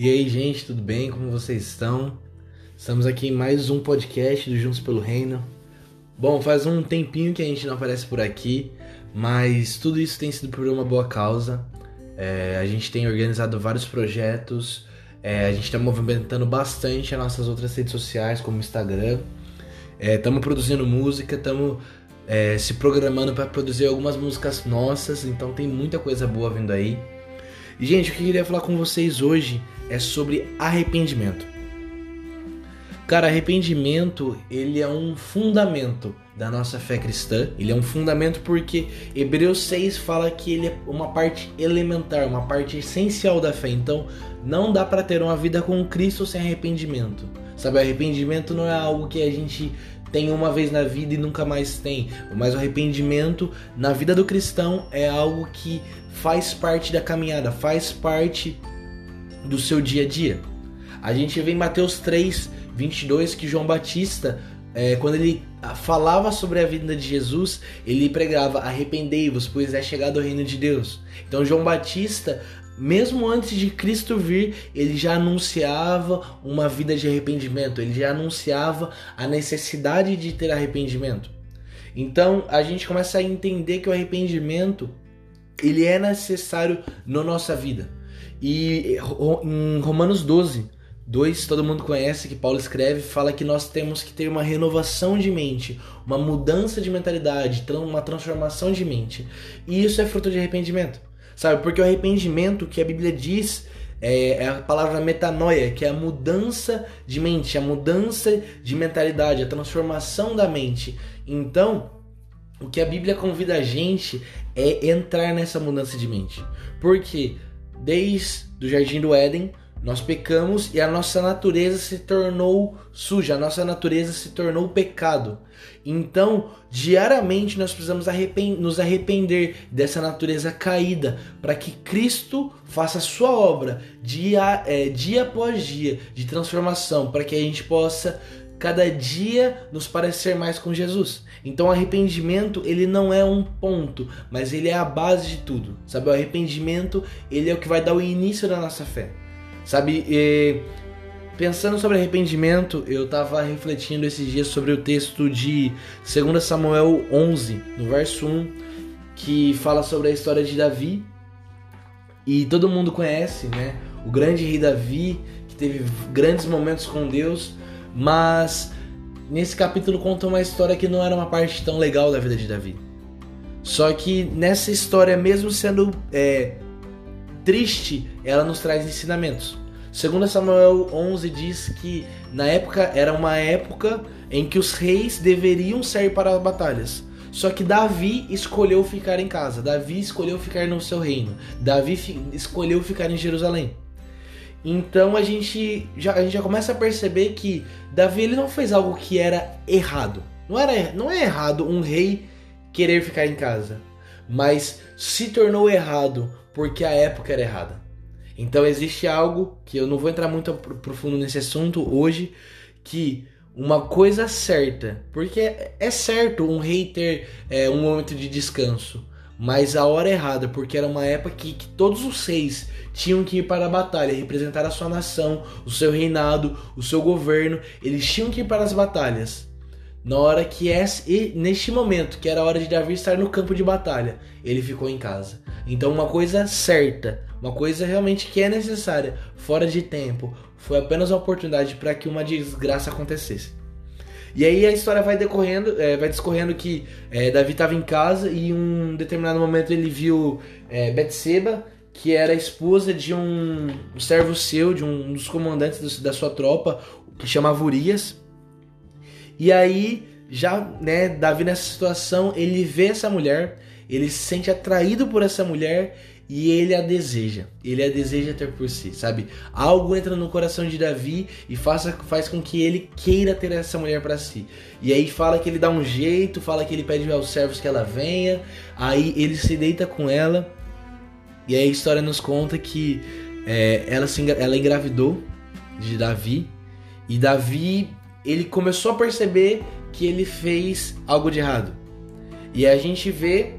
E aí, gente, tudo bem? Como vocês estão? Estamos aqui em mais um podcast do Juntos pelo Reino. Bom, faz um tempinho que a gente não aparece por aqui, mas tudo isso tem sido por uma boa causa. É, a gente tem organizado vários projetos, é, a gente está movimentando bastante as nossas outras redes sociais, como o Instagram. Estamos é, produzindo música, estamos é, se programando para produzir algumas músicas nossas, então tem muita coisa boa vindo aí. Gente, o que eu queria falar com vocês hoje é sobre arrependimento. Cara, arrependimento, ele é um fundamento da nossa fé cristã. Ele é um fundamento porque Hebreus 6 fala que ele é uma parte elementar, uma parte essencial da fé. Então, não dá para ter uma vida com Cristo sem arrependimento. Sabe, arrependimento não é algo que a gente tem uma vez na vida e nunca mais tem. Mas o arrependimento na vida do cristão é algo que faz parte da caminhada, faz parte do seu dia a dia. A gente vê em Mateus 3, 22 que João Batista, é, quando ele falava sobre a vida de Jesus, ele pregava: arrependei-vos, pois é chegado o reino de Deus. Então, João Batista, mesmo antes de Cristo vir, ele já anunciava uma vida de arrependimento, ele já anunciava a necessidade de ter arrependimento. Então, a gente começa a entender que o arrependimento ele é necessário na nossa vida. E em Romanos 12, 2, todo mundo conhece que Paulo escreve, fala que nós temos que ter uma renovação de mente, uma mudança de mentalidade, uma transformação de mente. E isso é fruto de arrependimento. Sabe? Porque o arrependimento que a Bíblia diz é, é, a palavra metanoia, que é a mudança de mente, a mudança de mentalidade, a transformação da mente. Então, o que a Bíblia convida a gente é entrar nessa mudança de mente. Porque desde o jardim do Éden, nós pecamos e a nossa natureza se tornou suja, a nossa natureza se tornou pecado. Então, diariamente nós precisamos nos arrepender dessa natureza caída, para que Cristo faça a sua obra dia, é, dia após dia de transformação, para que a gente possa cada dia nos parecer mais com Jesus. Então o arrependimento, ele não é um ponto, mas ele é a base de tudo. Sabe, o arrependimento, ele é o que vai dar o início da nossa fé. Sabe, e, pensando sobre arrependimento, eu estava refletindo esses dias sobre o texto de 2 Samuel 11, no verso 1, que fala sobre a história de Davi. E todo mundo conhece, né? O grande rei Davi, que teve grandes momentos com Deus, mas nesse capítulo conta uma história que não era uma parte tão legal da vida de Davi. Só que nessa história, mesmo sendo é, triste, ela nos traz ensinamentos. Segundo Samuel 11 diz que na época era uma época em que os reis deveriam sair para as batalhas. Só que Davi escolheu ficar em casa. Davi escolheu ficar no seu reino. Davi escolheu ficar em Jerusalém. Então a gente já, a gente já começa a perceber que Davi ele não fez algo que era errado. Não, era, não é errado um rei querer ficar em casa, mas se tornou errado porque a época era errada. Então existe algo que eu não vou entrar muito profundo nesse assunto hoje, que uma coisa certa, porque é certo um rei ter é, um momento de descanso, mas a hora errada, porque era uma época que, que todos os reis tinham que ir para a batalha, representar a sua nação, o seu reinado, o seu governo, eles tinham que ir para as batalhas. Na hora que é neste momento, que era a hora de Davi estar no campo de batalha, ele ficou em casa. Então uma coisa certa, uma coisa realmente que é necessária, fora de tempo, foi apenas uma oportunidade para que uma desgraça acontecesse. E aí a história vai decorrendo, é, vai discorrendo que é, Davi estava em casa e em um determinado momento ele viu é, Betseba, que era esposa de um, um servo seu, de um, dos comandantes do, da sua tropa, que chamava Urias. E aí, já, né, Davi nessa situação, ele vê essa mulher, ele se sente atraído por essa mulher e ele a deseja. Ele a deseja ter por si, sabe? Algo entra no coração de Davi e faça, faz com que ele queira ter essa mulher para si. E aí fala que ele dá um jeito, fala que ele pede aos servos que ela venha, aí ele se deita com ela. E aí a história nos conta que é, ela, se, ela engravidou de Davi e Davi ele começou a perceber que ele fez algo de errado. E a gente vê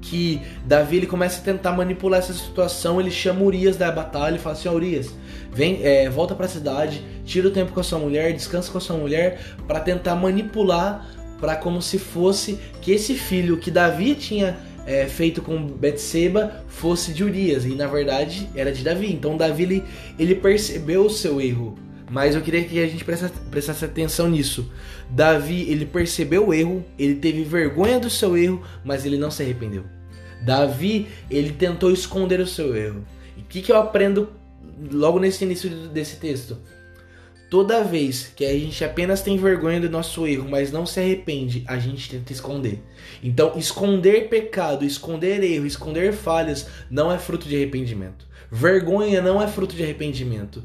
que Davi ele começa a tentar manipular essa situação, ele chama Urias da batalha e fala assim: Urias, vem, é, volta para a cidade, tira o tempo com a sua mulher, descansa com a sua mulher, para tentar manipular, para como se fosse que esse filho que Davi tinha é, feito com Betseba fosse de Urias e na verdade era de Davi. Então Davi ele, ele percebeu o seu erro. Mas eu queria que a gente prestasse, atenção nisso. Davi, ele percebeu o erro, ele teve vergonha do seu erro, mas ele não se arrependeu. Davi, ele tentou esconder o seu erro. E o que, que eu aprendo logo nesse início desse texto? Toda vez que a gente apenas tem vergonha do nosso erro, mas não se arrepende, a gente tenta esconder. Então, esconder pecado, esconder erro, esconder falhas não é fruto de arrependimento. Vergonha não é fruto de arrependimento.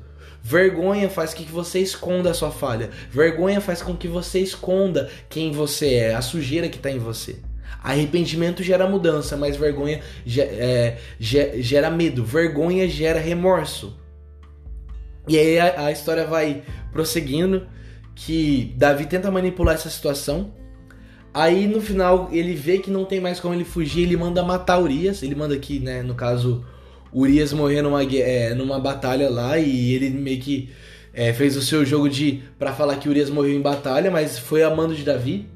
Vergonha faz com que você esconda a sua falha. Vergonha faz com que você esconda quem você é, a sujeira que está em você. Arrependimento gera mudança, mas vergonha é, gera medo. Vergonha gera remorso. E aí a, a história vai prosseguindo que Davi tenta manipular essa situação. Aí no final ele vê que não tem mais como ele fugir, ele manda matar Urias. Ele manda aqui, né, no caso, Urias morrer numa, é, numa batalha lá e ele meio que é, fez o seu jogo de para falar que Urias morreu em batalha, mas foi a mando de Davi.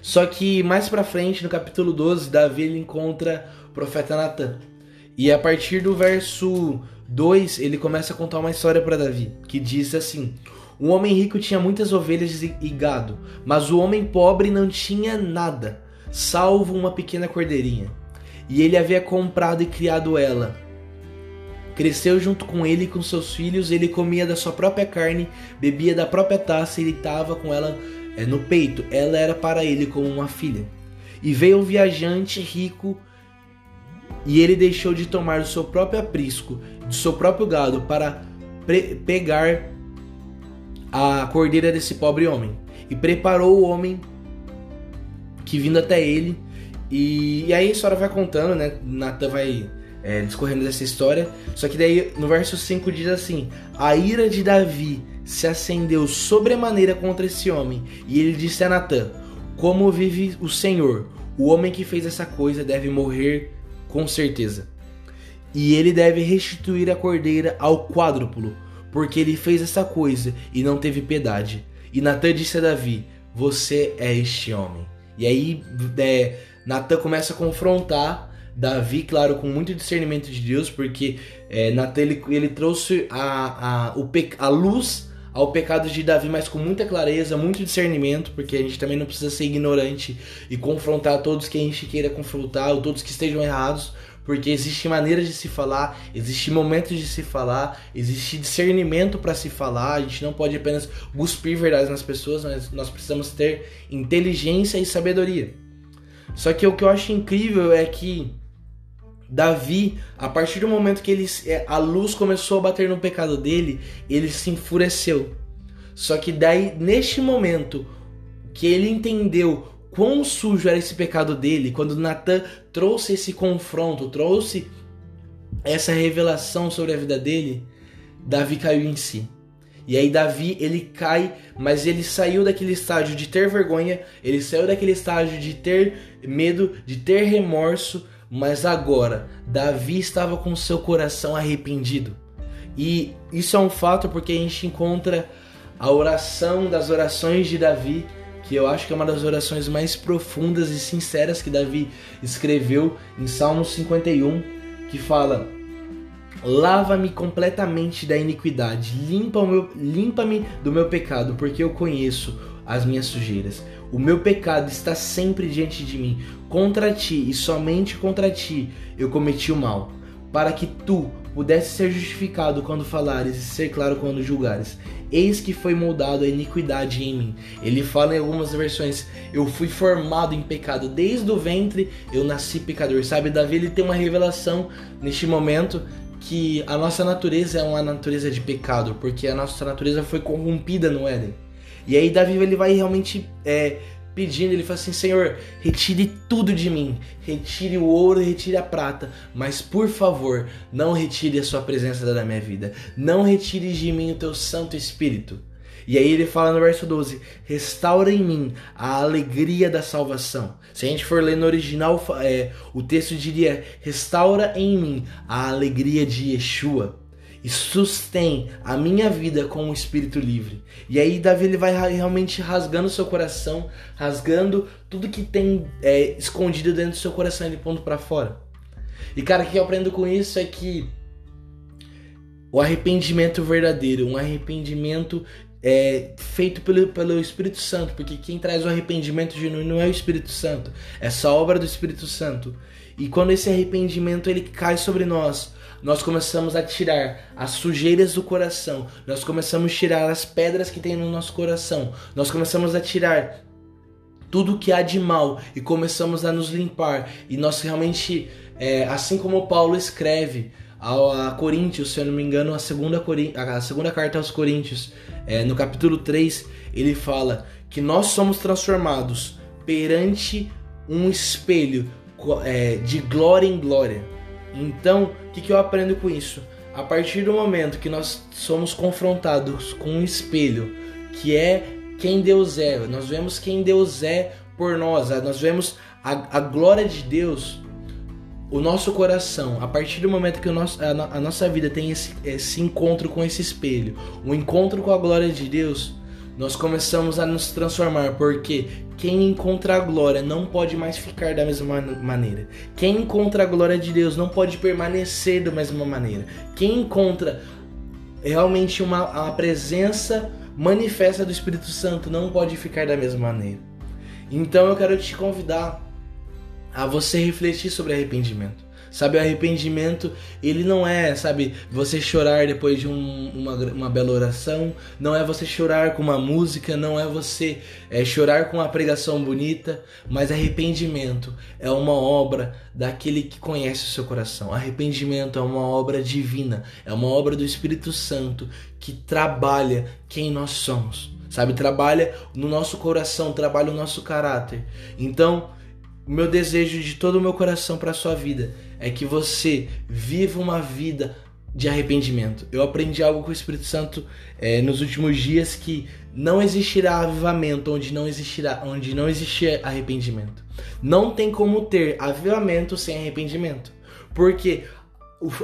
Só que mais pra frente, no capítulo 12, Davi ele encontra o profeta Natan. E a partir do verso 2, ele começa a contar uma história para Davi, que diz assim: Um homem rico tinha muitas ovelhas e gado, mas o homem pobre não tinha nada, salvo uma pequena cordeirinha. E ele havia comprado e criado ela. Cresceu junto com ele e com seus filhos, ele comia da sua própria carne, bebia da própria taça e estava com ela é, no peito. Ela era para ele como uma filha. E veio um viajante rico e ele deixou de tomar do seu próprio aprisco, do seu próprio gado, para pegar a cordeira desse pobre homem. E preparou o homem que vindo até ele. E, e aí a história vai contando, né? Natan vai é, discorrendo dessa história. Só que daí no verso 5 diz assim: A ira de Davi se acendeu sobremaneira contra esse homem. E ele disse a Natan: Como vive o Senhor? O homem que fez essa coisa deve morrer com certeza. E ele deve restituir a cordeira ao quádruplo, porque ele fez essa coisa e não teve piedade. E Natan disse a Davi: Você é este homem. E aí é, Natan começa a confrontar Davi, claro, com muito discernimento de Deus, porque é, Natan ele, ele trouxe a, a, o, a luz ao pecado de Davi, mas com muita clareza, muito discernimento, porque a gente também não precisa ser ignorante e confrontar todos que a gente queira confrontar, ou todos que estejam errados, porque existe maneiras de se falar, existe momentos de se falar, existe discernimento para se falar. A gente não pode apenas cuspir verdades nas pessoas, mas nós precisamos ter inteligência e sabedoria. Só que o que eu acho incrível é que Davi, a partir do momento que ele, é, a luz começou a bater no pecado dele, ele se enfureceu. Só que daí, neste momento, que ele entendeu quão sujo era esse pecado dele, quando Natan trouxe esse confronto, trouxe essa revelação sobre a vida dele, Davi caiu em si. E aí Davi, ele cai, mas ele saiu daquele estágio de ter vergonha, ele saiu daquele estágio de ter medo, de ter remorso, mas agora, Davi estava com seu coração arrependido. E isso é um fato porque a gente encontra a oração das orações de Davi, que eu acho que é uma das orações mais profundas e sinceras que Davi escreveu em Salmo 51, que fala: Lava-me completamente da iniquidade, limpa-me limpa do meu pecado, porque eu conheço as minhas sujeiras. O meu pecado está sempre diante de mim. Contra ti e somente contra ti eu cometi o mal, para que tu pudesse ser justificado quando falares e ser claro quando julgares. Eis que foi moldado a iniquidade em mim. Ele fala em algumas versões: Eu fui formado em pecado, desde o ventre eu nasci pecador. Sabe, Davi ele tem uma revelação neste momento que a nossa natureza é uma natureza de pecado, porque a nossa natureza foi corrompida no Éden. E aí Davi ele vai realmente é, pedindo, ele fala assim: Senhor, retire tudo de mim, retire o ouro, retire a prata, mas por favor, não retire a sua presença da minha vida, não retire de mim o teu Santo Espírito. E aí ele fala no verso 12: Restaura em mim a alegria da salvação. Se a gente for ler no original, é, o texto diria: Restaura em mim a alegria de Yeshua e sustém a minha vida com o espírito livre. E aí Davi ele vai realmente rasgando seu coração, rasgando tudo que tem é, escondido dentro do seu coração, ele pondo para fora. E cara, o que eu aprendo com isso é que o arrependimento verdadeiro, um arrependimento é, feito pelo, pelo Espírito Santo, porque quem traz o arrependimento genuíno não é o Espírito Santo, é essa obra do Espírito Santo. E quando esse arrependimento ele cai sobre nós, nós começamos a tirar as sujeiras do coração, nós começamos a tirar as pedras que tem no nosso coração, nós começamos a tirar tudo que há de mal e começamos a nos limpar. E nós realmente, é, assim como Paulo escreve a, Coríntios, se eu não me engano, a segunda, a segunda carta aos Coríntios, é, no capítulo 3, ele fala que nós somos transformados perante um espelho é, de glória em glória. Então, o que, que eu aprendo com isso? A partir do momento que nós somos confrontados com um espelho, que é quem Deus é, nós vemos quem Deus é por nós, nós vemos a, a glória de Deus, o nosso coração, a partir do momento que nosso, a, a nossa vida tem esse, esse encontro com esse espelho, o encontro com a glória de Deus, nós começamos a nos transformar, porque quem encontra a glória não pode mais ficar da mesma maneira. Quem encontra a glória de Deus não pode permanecer da mesma maneira. Quem encontra realmente uma, uma presença manifesta do Espírito Santo não pode ficar da mesma maneira. Então eu quero te convidar a você refletir sobre arrependimento. Sabe, o arrependimento, ele não é, sabe, você chorar depois de um, uma, uma bela oração, não é você chorar com uma música, não é você é, chorar com uma pregação bonita, mas arrependimento é uma obra daquele que conhece o seu coração. Arrependimento é uma obra divina, é uma obra do Espírito Santo que trabalha quem nós somos. Sabe, trabalha no nosso coração, trabalha o nosso caráter. Então, o meu desejo de todo o meu coração para a sua vida é que você viva uma vida de arrependimento. Eu aprendi algo com o Espírito Santo é, nos últimos dias que não existirá avivamento onde não existirá onde não existir arrependimento. Não tem como ter avivamento sem arrependimento. Porque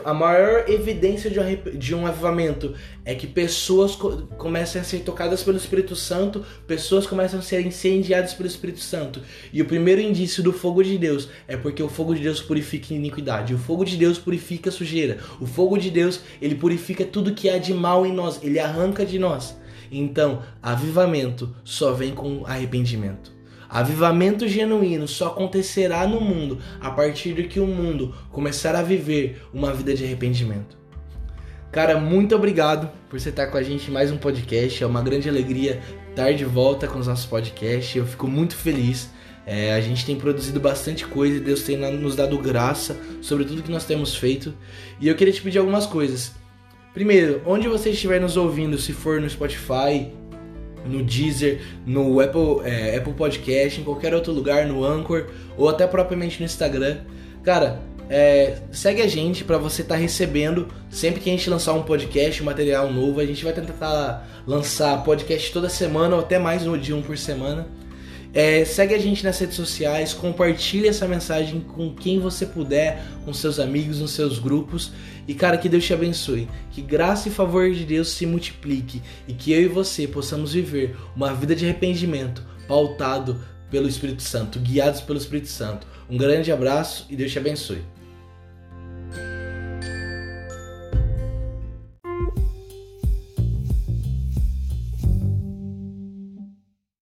a maior evidência de um, de um avivamento é que pessoas co começam a ser tocadas pelo Espírito Santo, pessoas começam a ser incendiadas pelo Espírito Santo. E o primeiro indício do fogo de Deus é porque o fogo de Deus purifica iniquidade, o fogo de Deus purifica sujeira, o fogo de Deus ele purifica tudo que há de mal em nós, ele arranca de nós. Então, avivamento só vem com arrependimento. Avivamento genuíno só acontecerá no mundo a partir de que o mundo começar a viver uma vida de arrependimento. Cara, muito obrigado por você estar com a gente em mais um podcast. É uma grande alegria estar de volta com os nossos podcasts. Eu fico muito feliz. É, a gente tem produzido bastante coisa e Deus tem nos dado graça sobre tudo que nós temos feito. E eu queria te pedir algumas coisas. Primeiro, onde você estiver nos ouvindo, se for no Spotify, no Deezer, no Apple, é, Apple Podcast, em qualquer outro lugar, no Anchor ou até propriamente no Instagram. Cara, é, segue a gente para você estar tá recebendo sempre que a gente lançar um podcast, um material novo. A gente vai tentar lançar podcast toda semana ou até mais dia um por semana. É, segue a gente nas redes sociais, compartilhe essa mensagem com quem você puder, com seus amigos, nos seus grupos. E cara, que Deus te abençoe. Que graça e favor de Deus se multiplique e que eu e você possamos viver uma vida de arrependimento pautado pelo Espírito Santo, guiados pelo Espírito Santo. Um grande abraço e Deus te abençoe.